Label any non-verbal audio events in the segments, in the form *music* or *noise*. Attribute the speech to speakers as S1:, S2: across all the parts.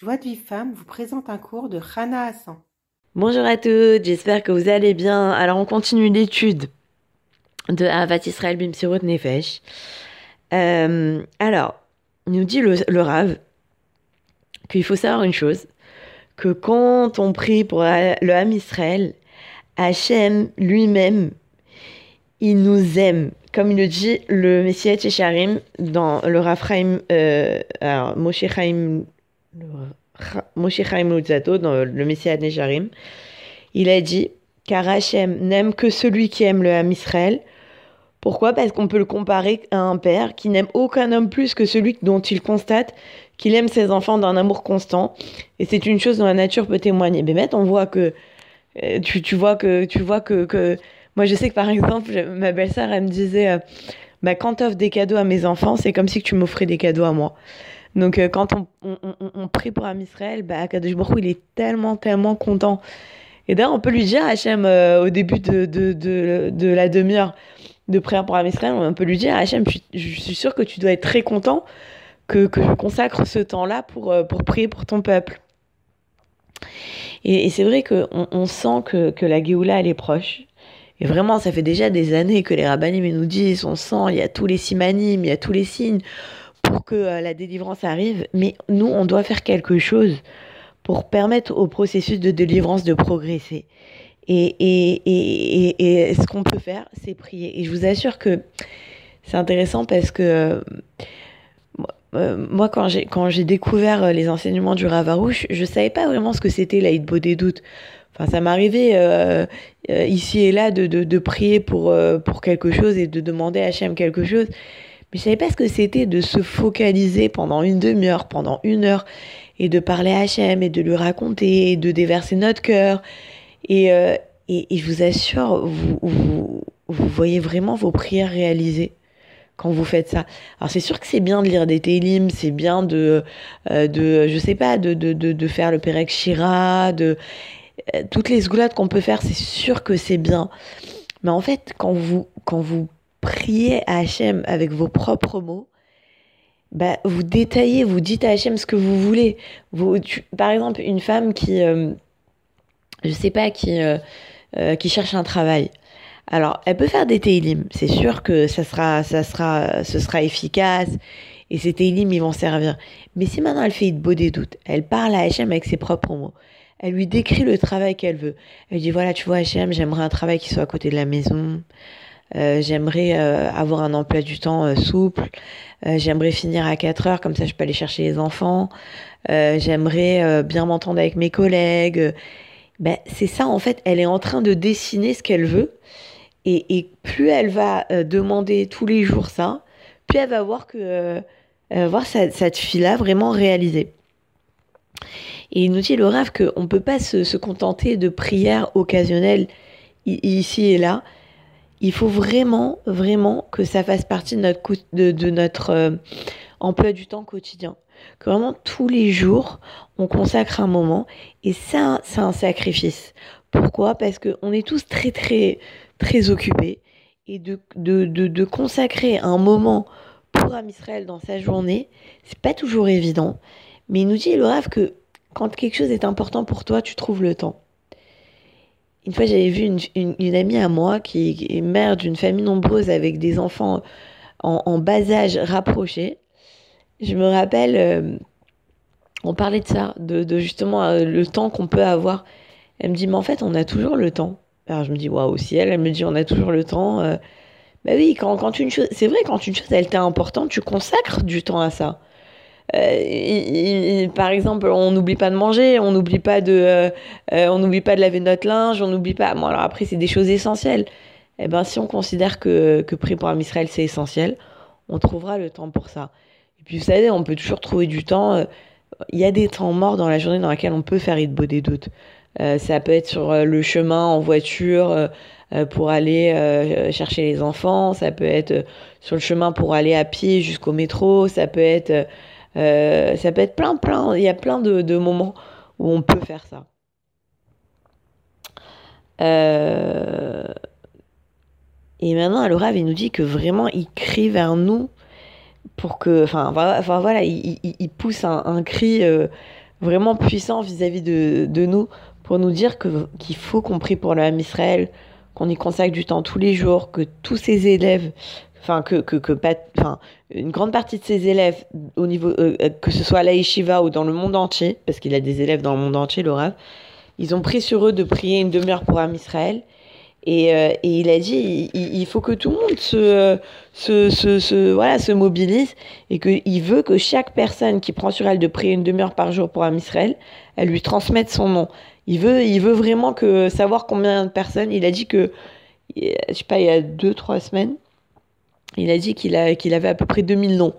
S1: Joie de vie femme vous présente un cours de Rana Hassan.
S2: Bonjour à toutes, j'espère que vous allez bien. Alors on continue l'étude de Avat Israël Bimsirut Nefesh. Euh, alors, nous dit le, le Rav qu'il faut savoir une chose, que quand on prie pour le Ham Israël, Hachem lui-même, il nous aime. Comme il le dit le Messie Tchécharim dans le Rafraim, euh, alors Moshe Chaim Moshe Chaim dans le Messie Nejarim, il a dit Car Hachem n'aime que celui qui aime le Ham Israël. Pourquoi? Parce qu'on peut le comparer à un père qui n'aime aucun homme plus que celui dont il constate qu'il aime ses enfants d'un amour constant. Et c'est une chose dont la nature peut témoigner. Mais on voit que euh, tu, tu, vois que tu vois que, que, moi je sais que par *laughs* exemple ma belle-sœur elle me disait euh, bah, quand tu offres des cadeaux à mes enfants c'est comme si tu m'offrais des cadeaux à moi donc euh, quand on, on, prie pour Am Israël, bah, il est tellement, tellement content. Et d'ailleurs, on peut lui dire, Hachem, euh, au début de, la demi-heure de prière pour Am Israël, on peut lui dire, Hachem, je, suis sûr que tu dois être très content que, je consacre ce temps-là pour, euh, pour prier pour ton peuple. Et, c'est vrai qu'on on sent que, que la Géoula, elle est proche. Et vraiment, ça fait déjà des années que les rabbinim nous disent, on sent, il y a tous les simanim, il y a tous les signes pour que euh, la délivrance arrive, mais nous, on doit faire quelque chose pour permettre au processus de délivrance de progresser. Et, et, et, et ce qu'on peut faire, c'est prier. Et je vous assure que c'est intéressant parce que euh, moi, quand j'ai, quand j'ai découvert euh, les enseignements du Ravarouche, je savais pas vraiment ce que c'était la beau des doutes. Enfin, ça m'arrivait euh, ici et là de, de, de prier pour, pour quelque chose et de demander à Hachem quelque chose. Mais je savais pas ce que c'était de se focaliser pendant une demi-heure, pendant une heure, et de parler à Hachem, et de lui raconter, et de déverser notre cœur. Et, euh, et, et, je vous assure, vous, vous, vous voyez vraiment vos prières réalisées quand vous faites ça. Alors c'est sûr que c'est bien de lire des télims, c'est bien de, euh, de, je sais pas, de, de, de, de faire le Perek Shira, de euh, toutes les sgoulades qu'on peut faire, c'est sûr que c'est bien. Mais en fait, quand vous, quand vous priez à Hachem avec vos propres mots, bah, vous détaillez, vous dites à Hachem ce que vous voulez. Vous, par exemple, une femme qui, euh, je sais pas, qui, euh, euh, qui cherche un travail. Alors, elle peut faire des télim. C'est sûr que ça sera, ça sera, ce sera efficace et ces télim, ils vont servir. Mais si maintenant elle fait beau des doutes, elle parle à Hachem avec ses propres mots. Elle lui décrit le travail qu'elle veut. Elle dit voilà, tu vois, Hachem, j'aimerais un travail qui soit à côté de la maison. Euh, j'aimerais euh, avoir un emploi du temps euh, souple. J'aimerais finir à 4 heures, comme ça je peux aller chercher les enfants. J'aimerais bien m'entendre avec mes collègues. Ben, c'est ça, en fait, elle est en train de dessiner ce qu'elle veut. Et, et, plus elle va demander tous les jours ça, plus elle va voir que voir cette, cette fille-là vraiment réalisée. Et il nous dit le rêve qu'on ne peut pas se, se, contenter de prières occasionnelles ici et là, il faut vraiment, vraiment que ça fasse partie de notre, de, notre euh, emploi du temps quotidien. Que vraiment tous les jours, on consacre un moment. Et ça, c'est un sacrifice. Pourquoi? Parce qu'on est tous très, très, très occupés. Et de, de, de, de consacrer un moment pour Am Israël dans sa journée, c'est pas toujours évident. Mais il nous dit, le rêve, que quand quelque chose est important pour toi, tu trouves le temps. Une fois, j'avais vu une, amie à moi qui est mère d'une famille nombreuse avec des enfants en, bas âge rapprochés. Je me rappelle, euh, on parlait de ça, de, justement euh, le temps qu'on peut avoir. Elle me dit, mais en fait, on a toujours le temps. Alors je me dis, waouh, si elle, elle me dit, on a toujours le temps. Euh, bah oui, quand une chose, c'est vrai, quand une chose, elle t'est importante, tu consacres du temps à ça. Euh, il, il, par exemple, on n'oublie pas de manger, on n'oublie pas de, euh, euh, on n'oublie pas de laver notre linge, on n'oublie pas. Bon, alors après, c'est des choses essentielles. Eh ben, si on considère que, que prier pour un Israël, c'est essentiel, on trouvera le temps pour ça. Et puis, vous savez, on peut toujours trouver du temps. Il y a des temps morts dans la journée dans laquelle on peut faire beau des doutes. Euh, ça peut être sur le chemin en voiture euh, pour aller chercher les enfants, ça peut être sur le chemin pour aller à pied jusqu'au métro, ça peut être euh, ça peut être plein, plein. Il y a plein de, moments où on peut faire ça. Euh... Et maintenant, le rêve, il nous dit que vraiment, il crie vers nous pour que. Enfin, enfin voilà, il, il, pousse un, cri euh, vraiment puissant vis-à-vis de, nous pour nous dire qu'il faut qu'on prie pour Ham Israël, qu'on y consacre du temps tous les jours, que tous ces élèves, enfin que, que, que pas, enfin une grande partie de ces élèves au niveau, euh, que ce soit à la Yeshiva ou dans le monde entier, parce qu'il a des élèves dans le monde entier, le ils ont pris sur eux de prier une demi-heure pour Ham Israël. Et, euh, et, il a dit, il, il, faut que tout le monde se, se, se, se voilà, se mobilise et qu'il veut que chaque personne qui prend sur elle de prier une demi-heure par jour pour un Israël, elle lui transmette son nom. Il veut, il veut vraiment savoir combien de personnes. Il a dit que, je sais pas, il y a deux, trois semaines, il a dit qu'il qu'il avait à peu près 2000 noms.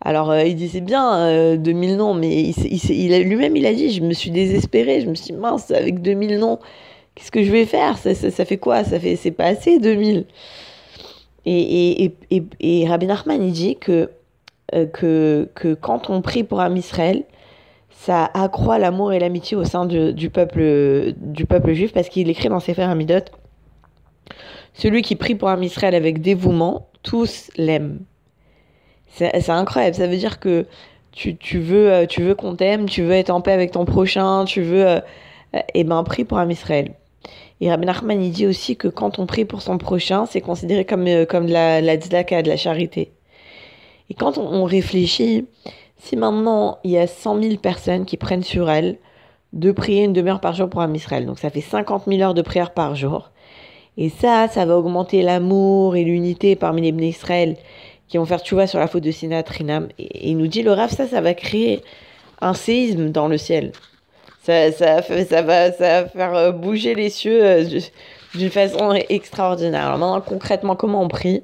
S2: Alors, euh, il disait bien euh, 2000 noms, mais il, il, il lui-même, il a dit, je me suis désespéré, je me suis dit, mince, avec 2000 noms, qu'est-ce que je vais faire? Ça, ça, fait quoi? Ça fait, c'est pas assez 2000. Et, et, et, et, et Rabbi Nachman, il dit que, euh, que, que quand on prie pour un Israël, ça accroît l'amour et l'amitié au sein du, peuple, du peuple juif, parce qu'il écrit dans ses frères Amidot, celui qui prie pour un Israël avec dévouement, tous l'aiment. C'est incroyable, ça veut dire que tu, tu veux, tu veux qu'on t'aime, tu veux être en paix avec ton prochain, tu veux... Euh, et ben prie pour un Israël. Et Rabbi Nachman il dit aussi que quand on prie pour son prochain, c'est considéré comme, euh, comme de la, la tzedaka, de la charité. Et quand on, réfléchit, si maintenant il y a 100 000 personnes qui prennent sur elles de prier une demi-heure par jour pour un Israël, donc ça fait 50 000 heures de prière par jour, et ça, ça va augmenter l'amour et l'unité parmi les Bnei Israël qui vont faire tchouva sur la faute de Sinat Rinam. Et il nous dit, le Rav, ça, ça va créer un séisme dans le ciel. Ça, ça, va, ça va faire bouger les cieux d'une façon extraordinaire. Alors maintenant, concrètement, comment on prie?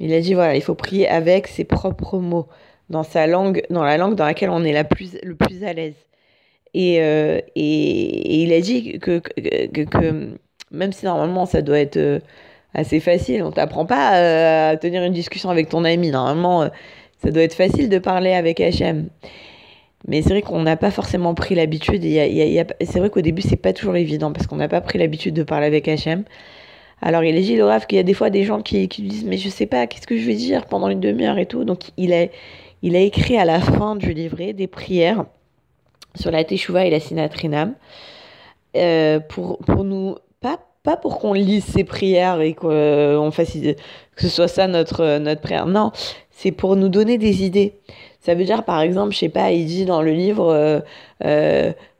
S2: Il a dit, voilà, il faut prier avec ses propres mots, dans sa langue, dans la langue dans laquelle on est la plus, le plus à l'aise. Et, euh, et, il a dit que, que, même si normalement ça doit être euh, assez facile, on t'apprend pas euh, à tenir une discussion avec ton ami. Normalement, ça doit être facile de parler avec Hachem. Mais c'est vrai qu'on n'a pas forcément pris l'habitude. C'est vrai qu'au début, c'est pas toujours évident parce qu'on n'a pas pris l'habitude de parler avec Hachem. Alors, il a dit, Laura, qu'il y a des fois des gens qui, qui disent, mais je sais pas, qu'est-ce que je vais dire pendant une demi-heure et tout. Donc, il a, il a écrit à la fin du livret des prières sur la Teshuvah et la Sinatrinam euh, pour, pour nous, pas, pas pour qu'on lise ses prières et qu'on fasse, que ce soit ça notre, notre prière. Non, c'est pour nous donner des idées. Ça veut dire, par exemple, je sais pas, il dit dans le livre, euh,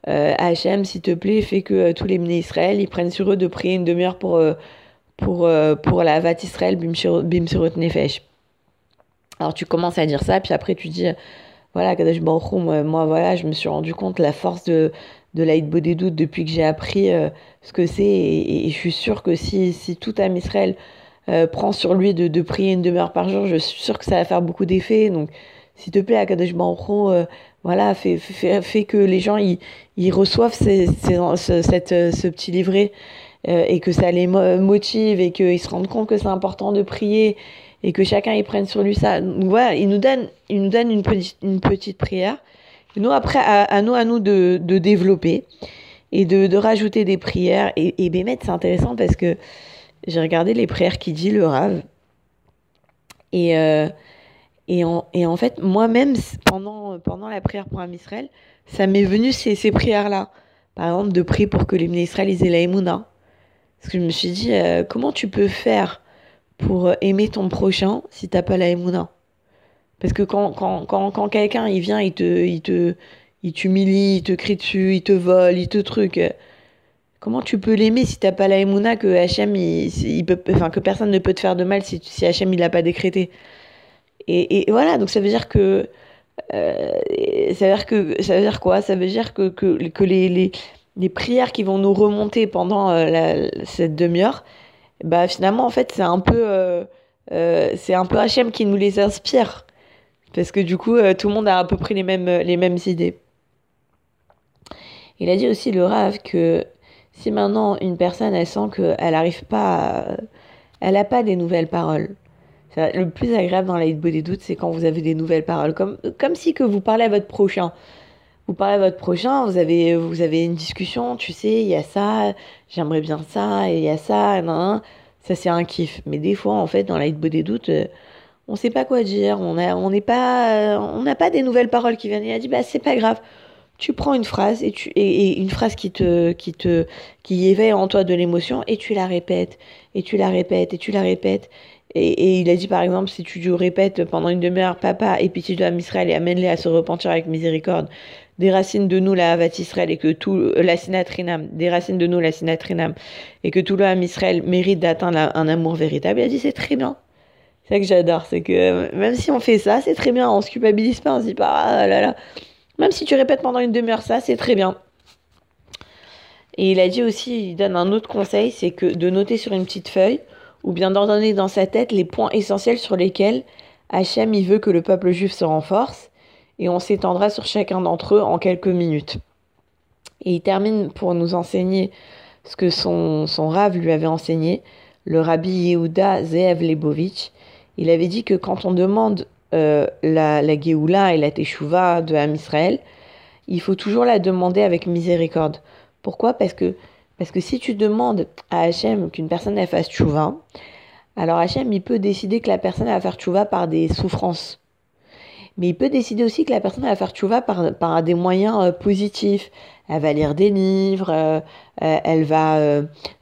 S2: euh, Hachem, s'il te plaît, fais que tous les Bnei Israël, ils prennent sur eux de prier une demi-heure pour, pour, pour la Vat Israël Bimshirot Nefesh. Alors tu commences à dire ça, puis après tu dis, voilà, Kadosh Baruch moi, voilà, je me suis rendu compte la force de, de l'Aïd depuis que j'ai appris euh, ce que c'est, et, je suis sûre que si, si tout Israël euh, prend sur lui de, de prier une demi-heure par jour, je suis sûre que ça va faire beaucoup d'effets. Donc, s'il te plaît, Akadosh Baruch euh, voilà, fais, fais, fais, que les gens ils, ils reçoivent ces, ces, ce, cette, ce petit livret et que ça les motive et qu'ils se rendent compte que c'est important de prier et que chacun y prenne sur lui ça. Donc, voilà, il nous donne, il nous donne une, petite, une petite prière. Et nous, après, à, nous, à nous de, de développer et de, de, rajouter des prières. Et, et Bémet, c'est intéressant parce que j'ai regardé les prières qui dit le Rave. Et, euh, et, en, et en fait, moi-même, pendant, pendant la prière pour un Israël, ça m'est venu ces, ces prières-là. Par exemple, de prier pour que les Israël aient la. Parce que je me suis dit, euh, comment tu peux faire pour aimer ton prochain si t'as pas la Emouna. Parce que quand, quand, quand, quand quelqu'un il vient, il te, il te, il t'humilie, il te crie dessus, il te vole, il te truc. Comment tu peux l'aimer si t'as pas la Emouna que il, il peut, enfin que personne ne peut te faire de mal si, si Hachem il l'a pas décrété. Et, et, voilà, donc ça veut dire que euh, ça veut dire que ça veut dire quoi? Ça veut dire que, que, que les, les, les prières qui vont nous remonter pendant euh, cette demi-heure, bah finalement en fait c'est un peu euh, euh, c'est un peu Hachem qui nous les inspire parce que du coup euh, tout le monde a à peu près les mêmes les mêmes idées. Il a dit aussi le Rav que si maintenant une personne elle sent qu'elle n'arrive pas à, elle n'a pas des nouvelles paroles. Le plus agréable dans la des doutes, c'est quand vous avez des nouvelles paroles, comme, comme si que vous parlez à votre prochain vous parlez à votre prochain, vous avez, vous avez une discussion, tu sais, il y a ça, j'aimerais bien ça, et il y a ça, nan, ça c'est un kiff. Mais des fois, en fait, dans la beau des doutes, on sait pas quoi dire, on a, on pas, on n'a pas des nouvelles paroles qui viennent. Il a dit, bah c'est pas grave, tu prends une phrase et, tu, et, une phrase qui te, qui te, qui éveille en toi de l'émotion et tu la répètes, et tu la répètes, et tu la répètes. Et, il a dit par exemple, si tu répètes pendant une demi-heure, papa, et puis tu dois Israël et amène-les à se repentir avec miséricorde, des racines de nous la Havat Israël et que tout, la sinatrinam, des racines de nous la sinatrinam, et que tout le Ham Israël mérite d'atteindre un amour véritable, il a dit c'est très bien. C'est ça que j'adore, c'est que même si on fait ça, c'est très bien, on se culpabilise pas, on se dit pas, ah là là, même si tu répètes pendant une demi-heure ça, c'est très bien. Et il a dit aussi, il donne un autre conseil, c'est que de noter sur une petite feuille, ou bien d'ordonner dans sa tête les points essentiels sur lesquels Hachem il veut que le peuple juif se renforce, et on s'étendra sur chacun d'entre eux en quelques minutes. Et il termine pour nous enseigner ce que son, son rave lui avait enseigné, le rabbi Yehuda Zeev Lebovitch. Il avait dit que quand on demande euh, la, la Géoula et la Teshuvah de Ham Israël, il faut toujours la demander avec miséricorde. Pourquoi? Parce que parce que si tu demandes à Hachem qu'une personne fasse tchouva, alors Hachem il peut décider que la personne va faire tchouva par des souffrances. Mais il peut décider aussi que la personne va faire tchouva par, par des moyens euh, positifs. Elle va lire des livres, euh, elle va,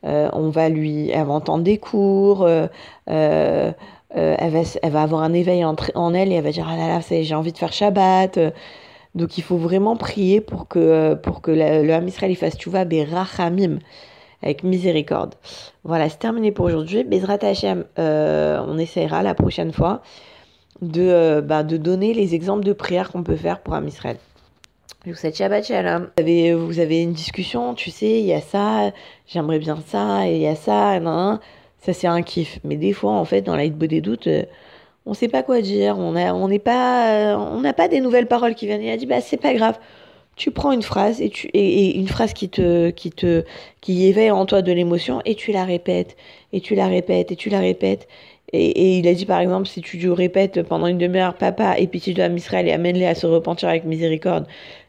S2: on va lui, elle va entendre des cours, euh, elle, va, elle, va, avoir un éveil en, en, elle et elle va dire ah là là j'ai envie de faire Shabbat. Donc il faut vraiment prier pour que pour que le, le Ham Israël fasse tchouva berachamim avec miséricorde. Voilà c'est terminé pour aujourd'hui. Bezrat Hashem euh, on essaiera la prochaine fois de, euh, bah, de donner les exemples de prières qu'on peut faire pour Ham Israël vous souhaite Shabbat. Vous avez, une discussion, tu sais, il y a ça, j'aimerais bien ça, et il y a ça, ça c'est un kiff. Mais des fois, en fait, dans la beau des doutes, euh, on sait pas quoi dire, on a, on n'est pas, euh, on n'a pas des nouvelles paroles qui viennent. Il a dit, bah c'est pas grave. Tu prends une phrase et tu une phrase qui te qui te qui éveille en toi de l'émotion et tu la répètes et tu la répètes et tu la répètes et, il a dit par exemple si tu répètes pendant une demi-heure papa et puis tu dois Israël et amène-les à se repentir avec miséricorde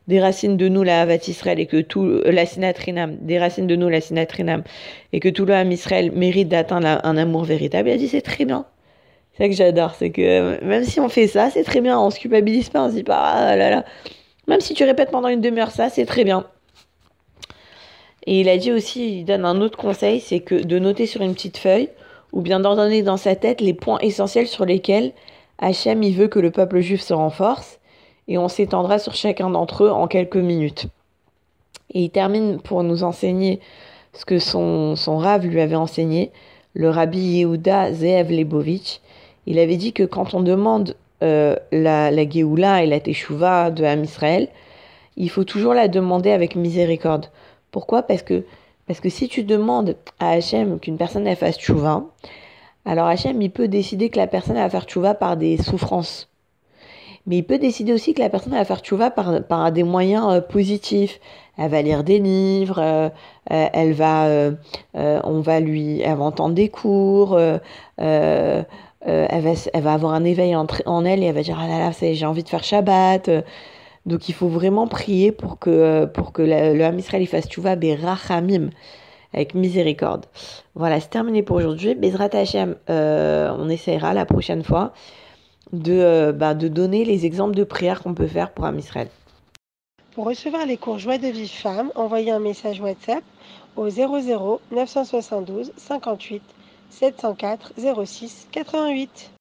S2: des racines de nous la Havat Israël et que tout la sinatrinam, des racines de nous la sinatrinam et que tout le Israël mérite d'atteindre un amour véritable. Il a dit c'est très bien. C'est ça que j'adore, c'est que même si on fait ça, c'est très bien, on se culpabilise pas, on se dit pas ah là là. Même si tu répètes pendant une demi-heure ça, c'est très bien. Et il a dit aussi, il donne un autre conseil, c'est que de noter sur une petite feuille ou bien d'ordonner dans sa tête les points essentiels sur lesquels Hachem il veut que le peuple juif se renforce et on s'étendra sur chacun d'entre eux en quelques minutes. Et il termine pour nous enseigner ce que son, son rave lui avait enseigné, le rabbi Yehuda Zeev Lebovitch. Il avait dit que quand on demande euh, la, la Géoula et la Teshuvah de Ham Israël, il faut toujours la demander avec miséricorde. Pourquoi? Parce que, parce que si tu demandes à Hachem qu'une personne fasse Teshuvah, alors Hachem il peut décider que la personne va faire Teshuvah par des souffrances mais il peut décider aussi que la personne va faire tchouva par, par des moyens euh, positifs. Elle va lire des livres, euh, euh, elle va, on va lui, elle va entendre des cours, elle, va, elle va avoir un éveil en, en elle et elle va dire ah là là, j'ai envie de faire Shabbat. Donc il faut vraiment prier pour que, pour que le, Ham Israël fasse tchouva berachamim avec miséricorde. Voilà, c'est terminé pour aujourd'hui. Bezrat Hashem, on essaiera la prochaine fois de, euh, bah, de donner les exemples de prières qu'on peut faire pour un Israël.
S1: Pour recevoir les cours Joie de vie femme, envoyez un message WhatsApp au 00 972 58 704 06 88.